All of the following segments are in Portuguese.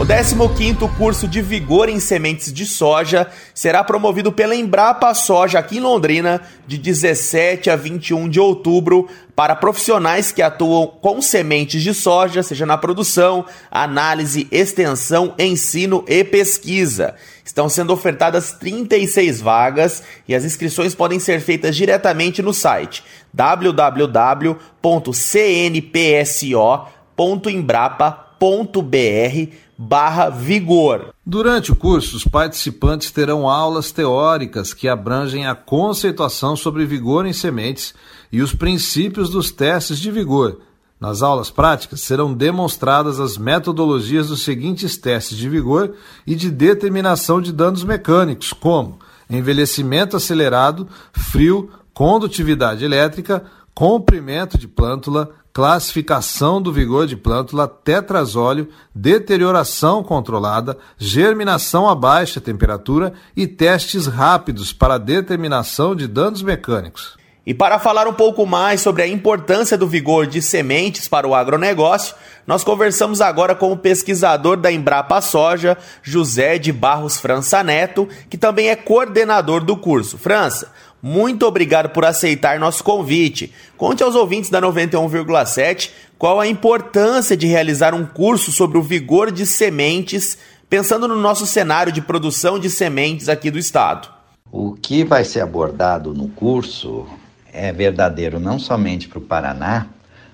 O 15º curso de Vigor em Sementes de Soja será promovido pela Embrapa Soja aqui em Londrina de 17 a 21 de outubro para profissionais que atuam com sementes de soja, seja na produção, análise, extensão, ensino e pesquisa. Estão sendo ofertadas 36 vagas e as inscrições podem ser feitas diretamente no site www.cnpso.embrapa.br barra vigor. Durante o curso, os participantes terão aulas teóricas que abrangem a conceituação sobre vigor em sementes e os princípios dos testes de vigor. Nas aulas práticas serão demonstradas as metodologias dos seguintes testes de vigor e de determinação de danos mecânicos, como envelhecimento acelerado, frio, condutividade elétrica, comprimento de plântula, classificação do vigor de plântula, tetrazóleo, deterioração controlada, germinação a baixa temperatura e testes rápidos para determinação de danos mecânicos. E para falar um pouco mais sobre a importância do vigor de sementes para o agronegócio, nós conversamos agora com o pesquisador da Embrapa Soja, José de Barros França Neto, que também é coordenador do curso. França, muito obrigado por aceitar nosso convite. Conte aos ouvintes da 91,7 qual a importância de realizar um curso sobre o vigor de sementes, pensando no nosso cenário de produção de sementes aqui do estado. O que vai ser abordado no curso é verdadeiro não somente para o Paraná,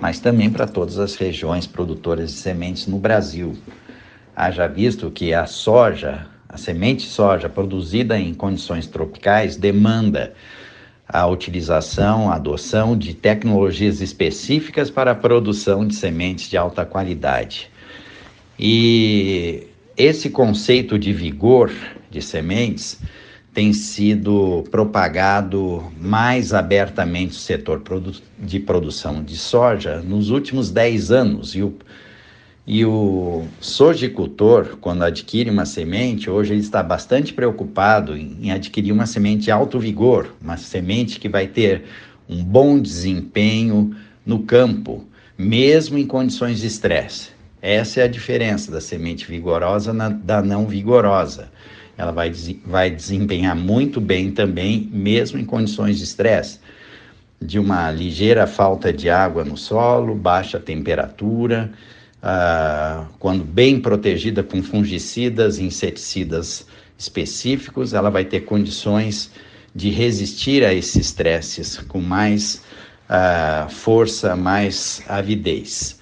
mas também para todas as regiões produtoras de sementes no Brasil. Haja visto que a soja, a semente soja produzida em condições tropicais demanda a utilização, a adoção de tecnologias específicas para a produção de sementes de alta qualidade. E esse conceito de vigor de sementes tem sido propagado mais abertamente no setor de produção de soja nos últimos 10 anos. E o, e o sojicultor, quando adquire uma semente, hoje ele está bastante preocupado em adquirir uma semente de alto vigor, uma semente que vai ter um bom desempenho no campo, mesmo em condições de estresse. Essa é a diferença da semente vigorosa na, da não vigorosa ela vai, vai desempenhar muito bem também, mesmo em condições de estresse, de uma ligeira falta de água no solo, baixa temperatura, uh, quando bem protegida com fungicidas inseticidas específicos, ela vai ter condições de resistir a esses estresses com mais uh, força, mais avidez.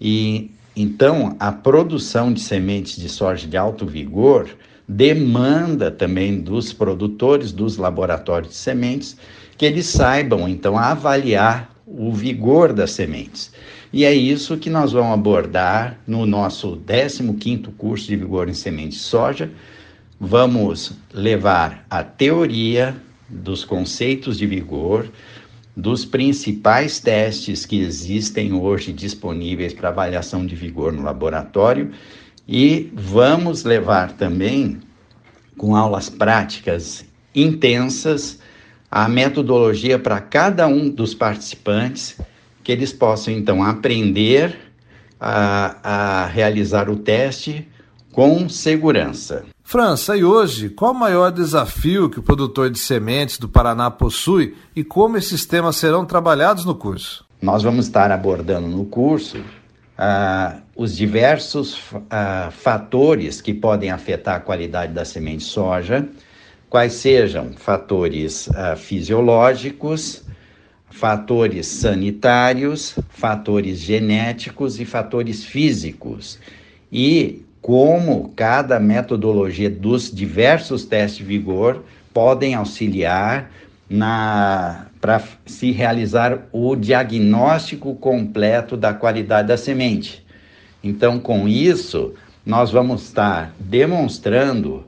E então a produção de sementes de soja de alto vigor demanda também dos produtores, dos laboratórios de sementes, que eles saibam então avaliar o vigor das sementes. E é isso que nós vamos abordar no nosso 15º curso de vigor em sementes de soja. Vamos levar a teoria dos conceitos de vigor, dos principais testes que existem hoje disponíveis para avaliação de vigor no laboratório e vamos levar também, com aulas práticas intensas, a metodologia para cada um dos participantes, que eles possam então aprender a, a realizar o teste com segurança. França, e hoje, qual o maior desafio que o produtor de sementes do Paraná possui e como esses temas serão trabalhados no curso? Nós vamos estar abordando no curso ah, os diversos ah, fatores que podem afetar a qualidade da semente soja, quais sejam fatores ah, fisiológicos, fatores sanitários, fatores genéticos e fatores físicos. E como cada metodologia dos diversos testes de vigor podem auxiliar na para se realizar o diagnóstico completo da qualidade da semente. Então, com isso, nós vamos estar demonstrando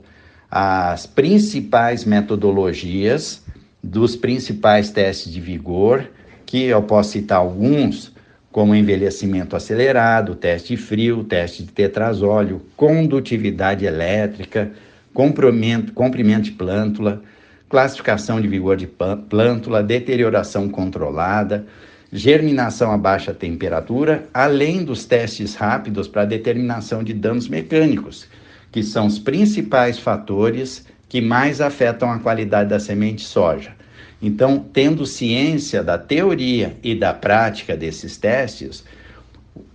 as principais metodologias dos principais testes de vigor, que eu posso citar alguns, como envelhecimento acelerado, teste frio, teste de tetrazóleo, condutividade elétrica, comprimento de plântula, classificação de vigor de plântula, deterioração controlada, germinação a baixa temperatura, além dos testes rápidos para determinação de danos mecânicos, que são os principais fatores que mais afetam a qualidade da semente soja. Então, tendo ciência da teoria e da prática desses testes,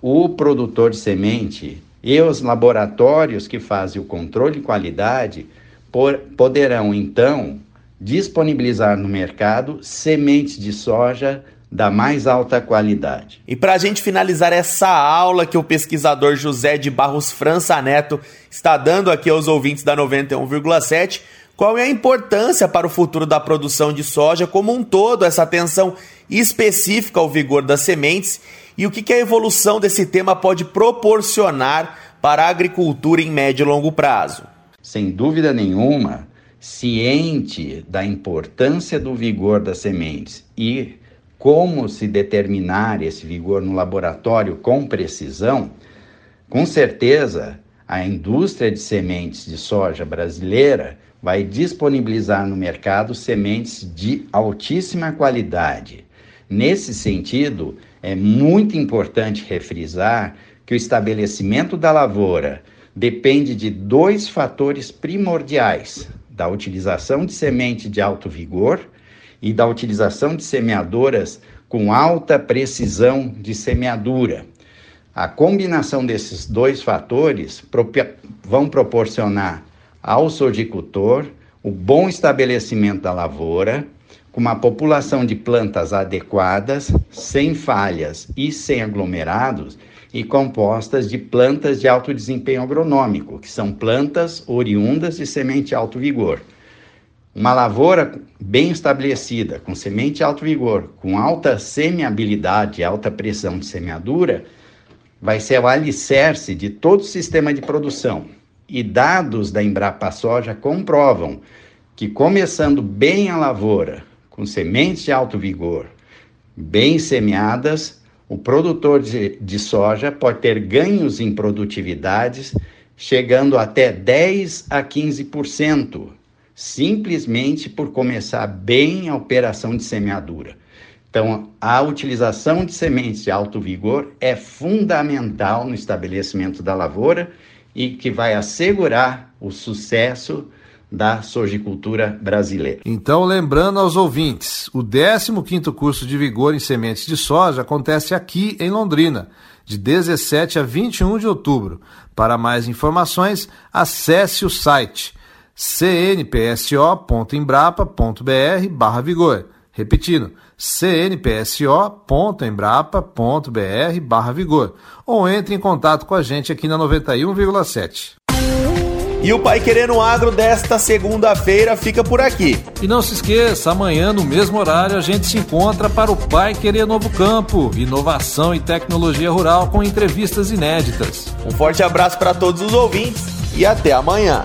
o produtor de semente e os laboratórios que fazem o controle de qualidade por, poderão então disponibilizar no mercado sementes de soja da mais alta qualidade. E para a gente finalizar essa aula que o pesquisador José de Barros França Neto está dando aqui aos ouvintes da 91,7, qual é a importância para o futuro da produção de soja como um todo, essa atenção específica ao vigor das sementes e o que, que a evolução desse tema pode proporcionar para a agricultura em médio e longo prazo? Sem dúvida nenhuma, ciente da importância do vigor das sementes e como se determinar esse vigor no laboratório com precisão, com certeza a indústria de sementes de soja brasileira vai disponibilizar no mercado sementes de altíssima qualidade. Nesse sentido, é muito importante refrisar que o estabelecimento da lavoura depende de dois fatores primordiais: da utilização de semente de alto vigor e da utilização de semeadoras com alta precisão de semeadura. A combinação desses dois fatores vão proporcionar ao sojicultor o bom estabelecimento da lavoura, com uma população de plantas adequadas, sem falhas e sem aglomerados, e compostas de plantas de alto desempenho agronômico, que são plantas oriundas de semente alto vigor. Uma lavoura bem estabelecida, com semente alto vigor, com alta semeabilidade, alta pressão de semeadura, vai ser o alicerce de todo o sistema de produção. E dados da Embrapa Soja comprovam que começando bem a lavoura, com sementes de alto vigor, bem semeadas, o produtor de, de soja pode ter ganhos em produtividades chegando até 10 a 15%, simplesmente por começar bem a operação de semeadura. Então, a utilização de sementes de alto vigor é fundamental no estabelecimento da lavoura e que vai assegurar o sucesso da sojicultura brasileira. Então, lembrando aos ouvintes, o 15º curso de vigor em sementes de soja acontece aqui em Londrina, de 17 a 21 de outubro. Para mais informações, acesse o site cnpso.embrapa.br/vigor. Repetindo, cnpso.embrapa.br/vigor ou entre em contato com a gente aqui na 91,7. E o Pai Querendo Agro desta segunda-feira fica por aqui. E não se esqueça, amanhã no mesmo horário a gente se encontra para o Pai Querer Novo Campo, inovação e tecnologia rural com entrevistas inéditas. Um forte abraço para todos os ouvintes e até amanhã.